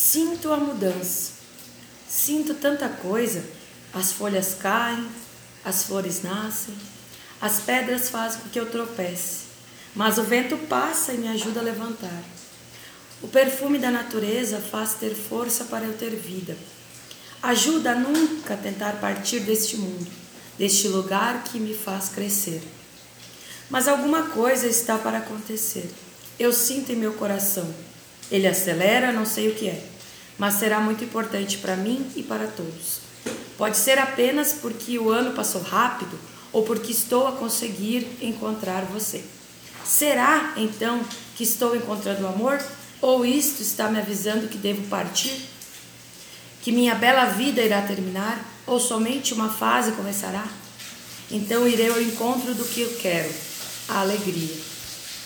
Sinto a mudança. Sinto tanta coisa. As folhas caem, as flores nascem, as pedras fazem com que eu tropece, mas o vento passa e me ajuda a levantar. O perfume da natureza faz ter força para eu ter vida. Ajuda a nunca tentar partir deste mundo, deste lugar que me faz crescer. Mas alguma coisa está para acontecer. Eu sinto em meu coração. Ele acelera, não sei o que é, mas será muito importante para mim e para todos. Pode ser apenas porque o ano passou rápido ou porque estou a conseguir encontrar você. Será então que estou encontrando o amor? Ou isto está me avisando que devo partir? Que minha bela vida irá terminar? Ou somente uma fase começará? Então irei ao encontro do que eu quero, a alegria.